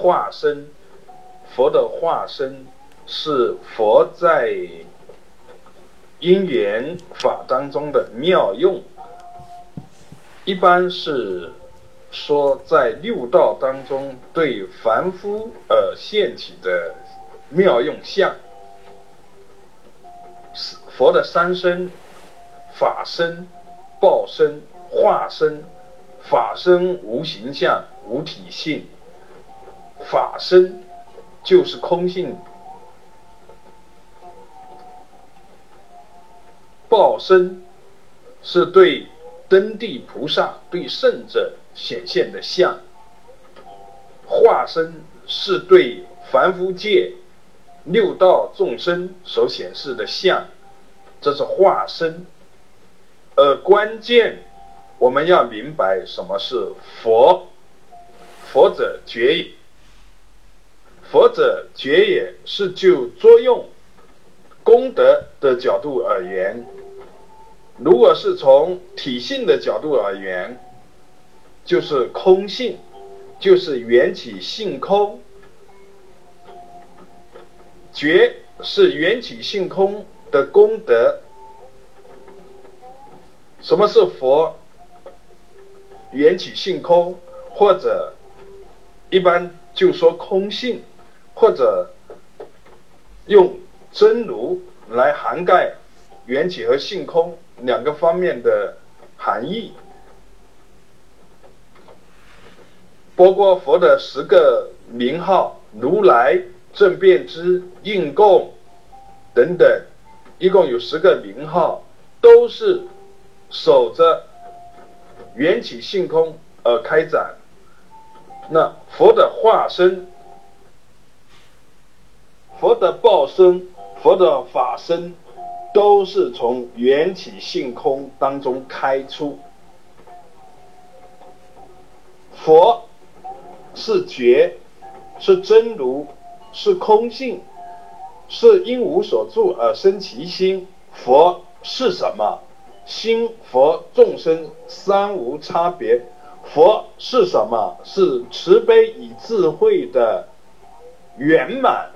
化身，佛的化身是佛在因缘法当中的妙用，一般是说在六道当中对凡夫而现起的妙用相。佛的三身：法身、报身、化身。法身无形象、无体性，身就是空性。报身是对登地菩萨、对圣者显现的相，化身是对凡夫界六道众生所显示的相，这是化身，而关键。我们要明白什么是佛，佛者觉也。佛者觉也是就作用、功德的角度而言。如果是从体性的角度而言，就是空性，就是缘起性空。觉是缘起性空的功德。什么是佛？缘起性空，或者一般就说空性，或者用真如来涵盖缘起和性空两个方面的含义。包括佛的十个名号，如来、正遍知、应供等等，一共有十个名号，都是守着。缘起性空而开展，那佛的化身、佛的报身、佛的法身，都是从缘起性空当中开出。佛是觉，是真如，是空性，是因无所住而生其心。佛是什么？心佛众生三无差别，佛是什么？是慈悲与智慧的圆满。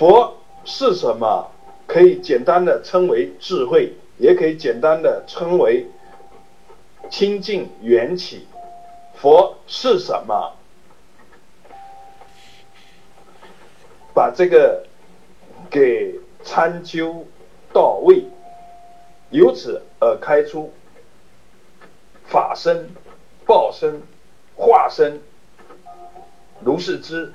佛是什么？可以简单的称为智慧，也可以简单的称为清净缘起。佛是什么？把这个给参究。到位，由此而开出法身、报身、化身，如是之